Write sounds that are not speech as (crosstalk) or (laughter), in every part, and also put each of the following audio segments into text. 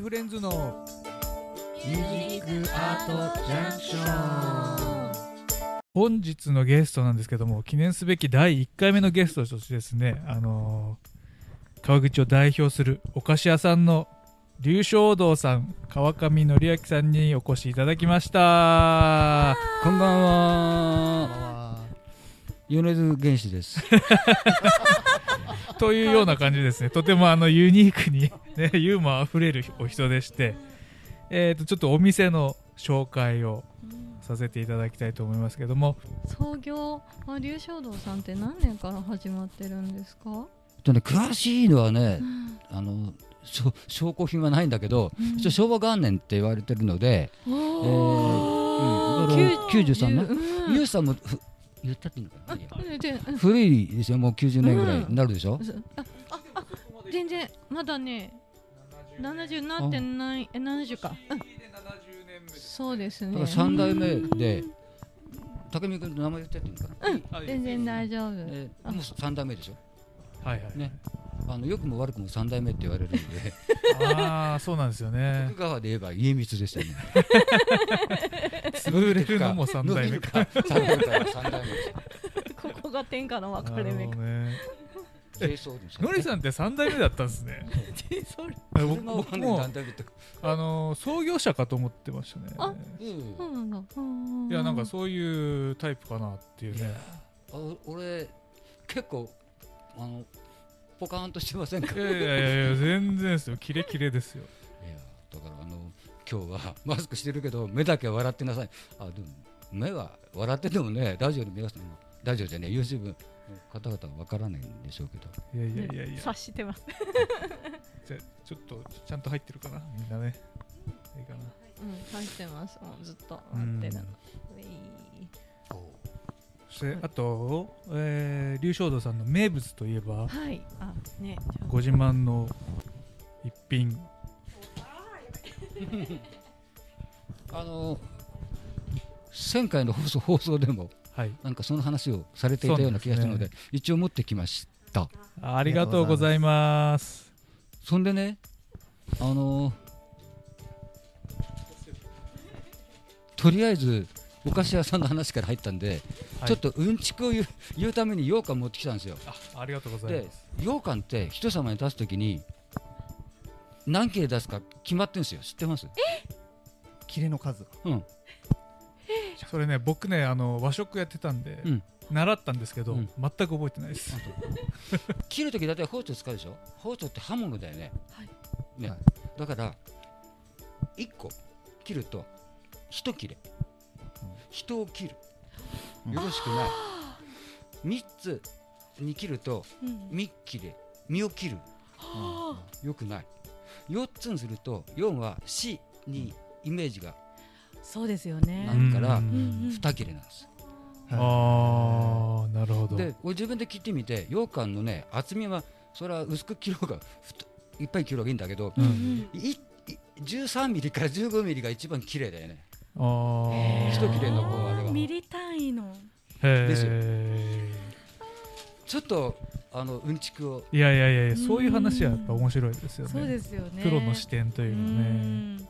フレンズのミュージックアートジャンクション本日のゲストなんですけども記念すべき第1回目のゲストとしてですねあのー川口を代表するお菓子屋さんの龍正堂さん川上則明さんにお越しいただきましたこんばんは。は米津玄師です。というような感じですね。とてもあのユニークに、ね、ユーモアあふれるお人でして、えー、とちょっとお店の紹介をさせていただきたいと思いますけども。創業は龍正堂さんって何年から始まってるんですか？とね詳しいのはね、あのしょ証拠品はないんだけど、うん。昭和元年って言われてるので、おうんーだから93年？うん。ユウさんもふ言ったっていいのかな。古いですよもう90年ぐらいになるでしょ？あああ全然まだね70なってないえ70か、うん、そうですね。だから三代目で武見君の名前言ってっていいのかな。全然大丈夫、えーもう三代目でしょ？はいはい、ね。あの良くも悪くも三代目って言われるので、(laughs) ああそうなんですよね。徳川で言えば家光でしたよね。(laughs) 潰れるのも3代目か伸びるか三代目か。三代目です。ここが天下の分かなるれ目か。ほどね。清掃ですのりさんって3代目だったんですね。僕も。何代目ってあのー創業者かと思ってましたね。あうん。そうなんだうんいやなんかそういうタイプかなっていうね。あ俺結構あのポカーンとしてませんか？いやいやいや全然ですよ。キレキレですよ今日は。(laughs) マスクしてるけど目だけは笑ってなさい。あでも目は笑っててもねラジオの皆さんラジオじゃね YouTube の方々はわからないんでしょうけど。いやいやいやいや。察してます。(laughs) じゃちょっとちゃんと入ってるかな？みんなね。いいかな。うん察してます。もうずっと。うん。待ってるのういそしてあと、えー、龍正堂さんの名物といえばはい。あねご自慢の一品 (laughs) あの前回の放送放送でもはい。なんかその話をされていたような気がしたのでそうで一応持ってきました。ありがとうございます。そんでねあのとりあえずお菓子屋さんの話から入ったんで、はい。ちょっとうんちくを言う言うために羊羹持ってきたんですよ。あありがとうございでます。羊羹って人様に出すときに何切れ出すか決まってるんですよ。知ってます？キレの数が。うん。(laughs) それね僕ねあの和食やってたんで、うん。習ったんですけど、うん。全く覚えてないです。切るとき大体包丁使うでしょ？包丁って刃物だよね,、ね。はい。だから1個切ると1切れ、人を切る。うん。よろしくない。3つに切るとうん。身切れ。身を切る。よくない4つにすると4は死にイメージがそうですよね。なんからうんうんうん。2切れなんです。ああなるほど。で俺自分で切ってみて羊羹のね厚みはそれは薄く切ろうがふといっぱい切ろうがいいんだけど、うんうん。いい13ミリから15ミリが一番綺麗だよね。あー。一切れのこうあれは。ミリ単位の。へですよ。えちょっとあのうんちくを。いやいやいやいやそういう話はやっぱ面白いですよね。そうですよね。プロの視点といううのね。ん。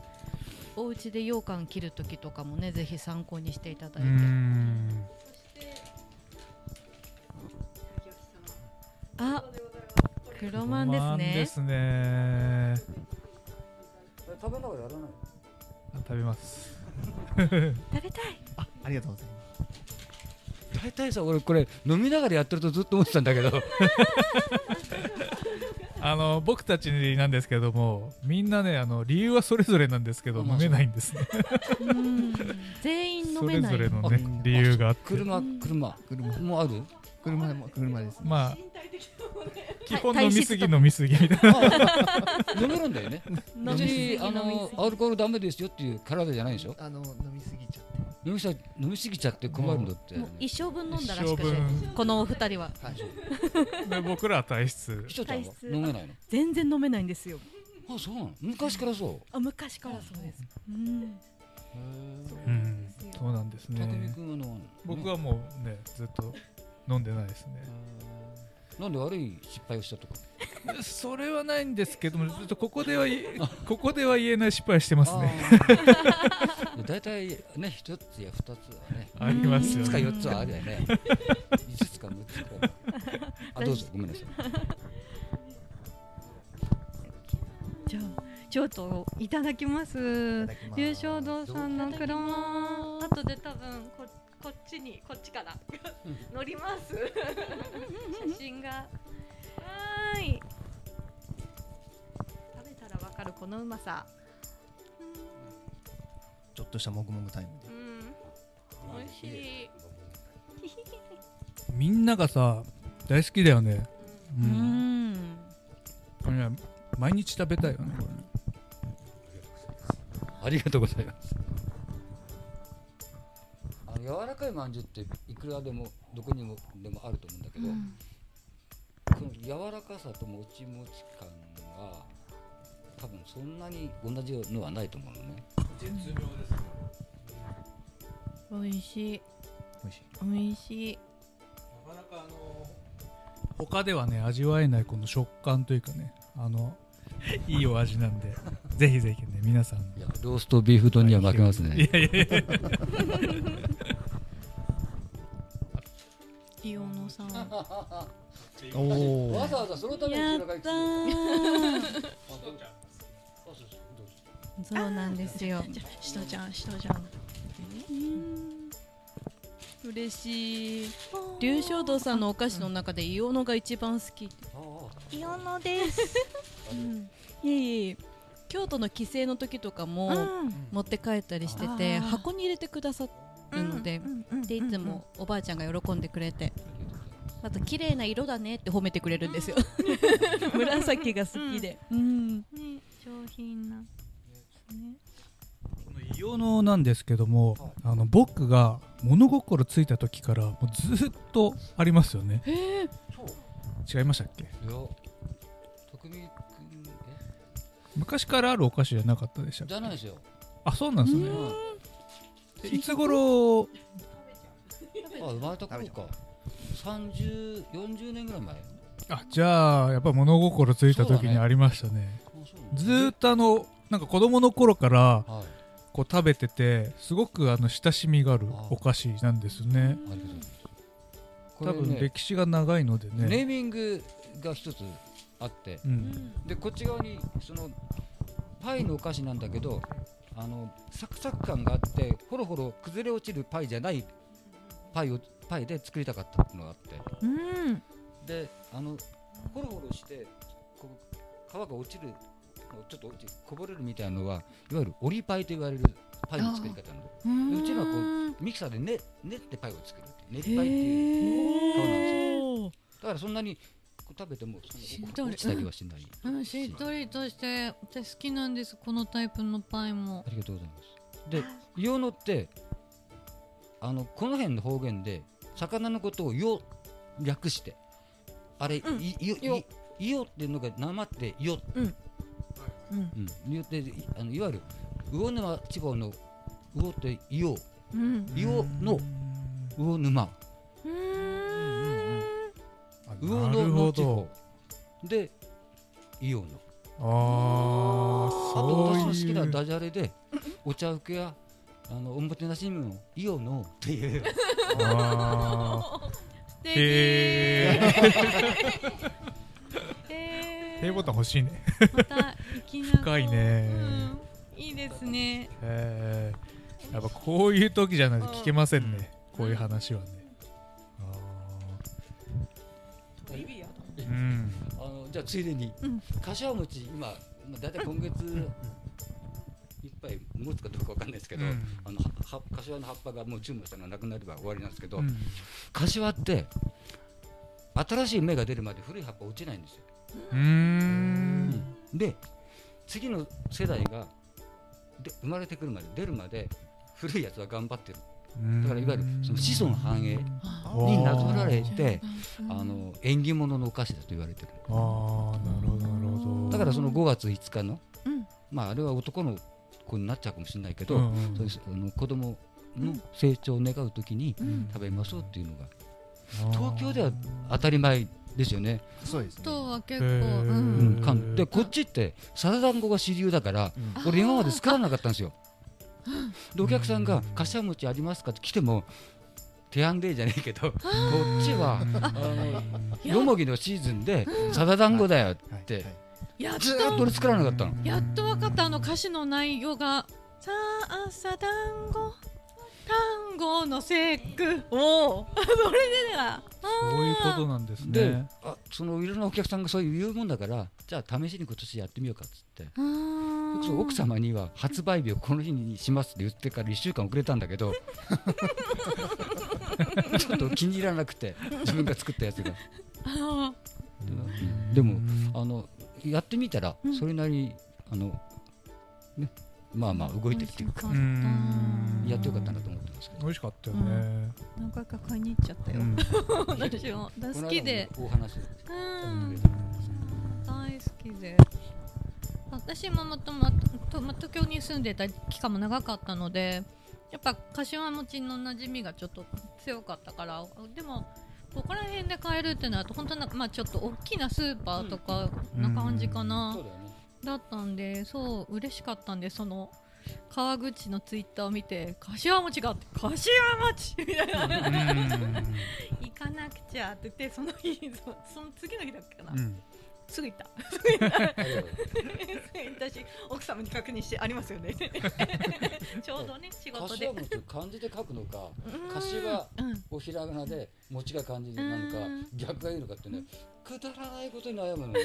お家で羊羹切る時とかもねぜひ参考にしていただういて。ん。あ黒マンです黒ねですね。食べながらやらな。いあ食べます。(laughs) 食べたい。あありがとうございます大体さ俺これ飲みながらやってるとずっと思ってたんだけど。(laughs) あの僕たちなんですけどもみんなねあの理由はそれぞれなんですけどまあ飲めないんですね。うん。全員飲それめない。ぞれのねあ理由があって。車車車。もある？車も車ですね。まあ基本体飲みすぎ飲みすぎみたいな。飲めるんだよね。(laughs) 別にあのアルコールダメですよっていう体じゃないでしょ？あの飲みすぎちゃって飲みさ飲みすぎちゃって困るんだって。もう一生分飲んだらしくて。一生分。このお二人は。はい。(laughs) で僕らは体質。ひとちゃんは？体質。飲めないの？全然飲めないんですよ。あそうなの？昔からそう？あ昔からそうです。うん。うん。そうなんです匠ね君は飲まない僕はもうねずっと飲んでないですね。なんで悪い失敗をしたとか？それはないんですけどもちょっとここでは言えここでは言えない失敗してますね。(laughs) 大体ね一つや二つはねありますよ5つかね4つはあるよね。5つか6つくらいあどうぞごめんなさい。じゃあちょっといただきます。優勝堂さんの車。後で多分ここっちにこっちから。(laughs) 乗ります。(laughs) 写真が。はーいこのうまさ。ちょっとしたもぐもぐタイムで。うん。美味しい。みんながさ大好きだよね。ううん。んこれね毎日食べたいよねこれね。ありがとうございます。あの柔らかいまんじゅうっていくらでもどこにもでもあると思うんだけど、その柔らかさともちもち感はそんなに同じのはないと思うのね。美味しい。美味しい。美味しい。なかなかあの他ではね味わえないこの食感というかねあの (laughs) いいお味なんでぜひぜひね皆さん。いやローストビーフ丼には負けますいねやいやいや。イオノさん。おおわざわざそのためにやったー (laughs) そうなんですよ。しとちゃんしとちゃん。嬉しい龍翔堂さんのお菓子の中でイオノが一番好きイオノですいえいえ京都の帰省の時とかも持って帰ったりしてて箱に入れてくださるのででいつもおばあちゃん。が喜んでくれてあと綺麗な色だねって褒めてくれるんですよ。(laughs) 紫が好きで。うん。ね上品なですね。このイオノなんですけどもあの僕が物心ついた時からもうずっとありますよね。へえ違いましたっけ？いや徳光君昔からあるお菓子じゃなかったでしたっけ？じゃないですよ、あそうなんですね。いつ頃？あ生まれた頃か。3040年ぐらい前。あじゃあやっぱ物心ついた時にありましたねずーっとあのなんか子供の頃からはい。こう食べててすごくあの親しみがあるあお菓子なんですね。多分歴史が長いのでネーねミングが一つあって。うん。でこっち側にそのパイのお菓子なんだけどあのサクサク感があってほろほろ崩れ落ちるパイじゃないパイをパイで作りたかったのがあって。うん。であのホロホロしてこう皮が落ちるちょっとこぼれるみたいなのはいわゆるオリパイと言われるパイの作り方なの。でうちのはこうミキサーで練練ってパイを作るって練りパイっていう皮なんですよ。だからそんなに食べてもしっとり落ちたりはしない、うん、しっとりとして私好きなんですこのタイプのパイも。ありがとうございます。でイノってあのこの辺の方言で魚のことをよ略してあれ、うん。いよ。いよっていうのがなまってよ。うんうん、よっていあのいわゆる魚沼地方の魚って魚うん。魚の魚沼。魚なるほの地方。どで魚の。ああと私の好きなダジャレでお茶受けやあのおもてなしにも魚のっていう。あ素敵 (laughs) ー。へーえ平ボタン欲しいね。また行きな深いね。うん。いいですね。やっぱこういう時じゃないと聞けませんね。こういう話はね。あー。うん。あのじゃあついでに、うん。柏餅今まあ大体今月いっぱい持つかどうかわかんないですけど、うん。あの柏の葉っぱがもう注文したのがなくなれば終わりなんですけど、うん。柏って新しい芽が出るまで古い葉っぱ落ちないんですよ。うーん。で次の世代がで生まれてくるまで出るまで古いやつは頑張ってる。だからいわゆるその子孫繁栄になぞられてあの縁起物のお菓子だと言われてる。あーなるほどなるほど。だからその5月5日の、うん。まああれは男の子になっちゃうかもしれないけど、うん。うんそういうあの子供の成長を願うときにうん。食べましょうっていうのが東京では当たり前ですよね。そうですねとは結構、ううんん、関でこっちってサラダンゴが主流だからうん俺今まで作らなかったんですよ。でお客さんが「柏餅ありますか?」って来ても手案でじゃねえけどこっちはあのよもぎのシーズンでサラダンゴだよってやっずーっとと俺作らなかったの。やっと分かったあの歌詞の内容が「さあ朝団子単語の節句」おお。(laughs) それでだそういうことなんですでね。あそのいろんなお客さんがそういう言うもんだからじゃあ試しに今年やってみようかっつって。奥様には発売日をこの日にしますって言ってから1週間遅れたんだけど (laughs) ちょっと気に入らなくて自分が作ったやつが。あでもあのやってみたらそれなりにあのねまあまあ動いてるっていうかやってよかったなと思ってますけど。美味しかったよね。何回か買いに行っちゃったよ、うん。(laughs) 私も。好きで。この間もお話大好きで。私ももともとま東京に住んでた期間も長かったのでやっぱ柏餅の馴染みがちょっと強かったからでもここら辺で買えるってなると本当なまあちょっと大きなスーパーとかな感じかな、そうだよねだったんでそう嬉しかったんでその川口のツイッターを見て柏餅があって柏餅みたいな。行かなくちゃって言ってその日そその次の日だっけかな、うん。すぐ行った。ありがとう (laughs) 私奥様に確認してありますよね。(laughs) ちょうどね仕事で。漢字で書くのかうん。柏うんおひらがなで餅が漢字なのかうん。逆がいいのかってね。くだらないことに悩むのね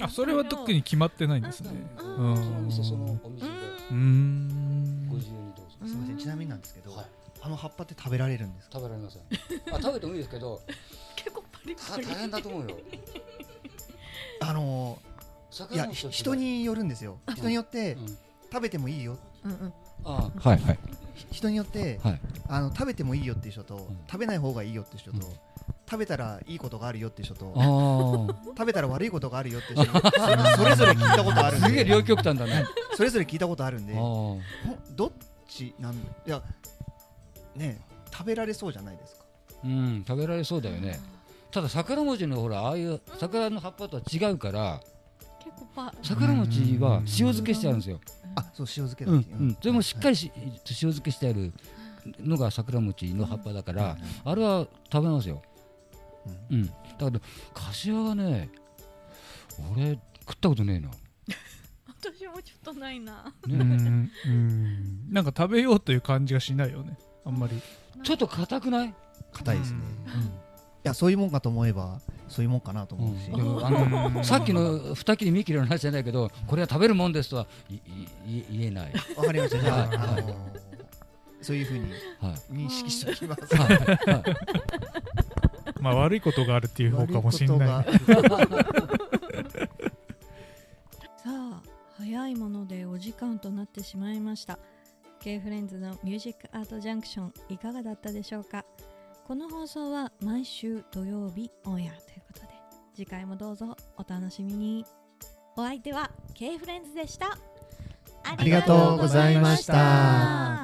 あそれは特に決まってないんですね。うんうん。そのお店で。うーん。ご自由にどうぞ。すみません。ちなみになんですけどはい。あの葉っぱって食べられるんですか？食べられませんあ食べてもいいですけど (laughs) 結構パリたパリ。大変だと思うよ。(laughs) あのいや人によるんですよ。人によってうん。食べてもいいよ。うんうん。あはいはい人によってはい。あの食べてもいいよっていう人とん。食べない方がいいよっていう人とうん食べたらいいことがあるよって人とあ食べたら悪いことがあるよって人それそれぞれ聞いたことあるんあ (laughs) すげえ両で極端だね。それぞれ聞いたことあるんでどっちなんいやね食べられそうじゃないですか。あうん食べられそうだよね。ただ桜餅のほらああいう桜の葉っぱとは違うから結構パ桜餅は塩漬けしてあるんですよ。あそう塩漬けだうんううん。でもしっかりし塩漬けしてあるのが桜餅の葉っぱだからあれは食べますようん。だけど柏はね俺食ったことねえな。(laughs) 私もちょっとないな。うーんうん。なんか食べようという感じがしないよね。あんまり。ちょっと硬くない？硬いですね。いやそういうもんかと思えばそういうもんかなと思うし。でもあのさっきの二切り三切りの話じゃないけどこれは食べるもんですとはいいい言えない。わかりました。じゃあはい。あのそういうふうにはい。認識しておきます。はい。はいまあ悪いことがあるっていう方かもしれない。(laughs) さあ早いものでお時間となってしまいました。K フレンズのミュージックアートジャンクションいかがだったでしょうか？この放送は毎週土曜日オンエアということで次回もどうぞお楽しみに。お相手は K フレンズでした。ありがとうございました